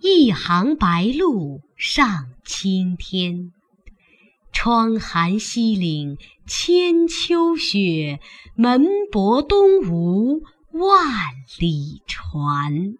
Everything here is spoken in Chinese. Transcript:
一行白鹭上青天。窗含西岭千秋雪，门泊东吴万里船。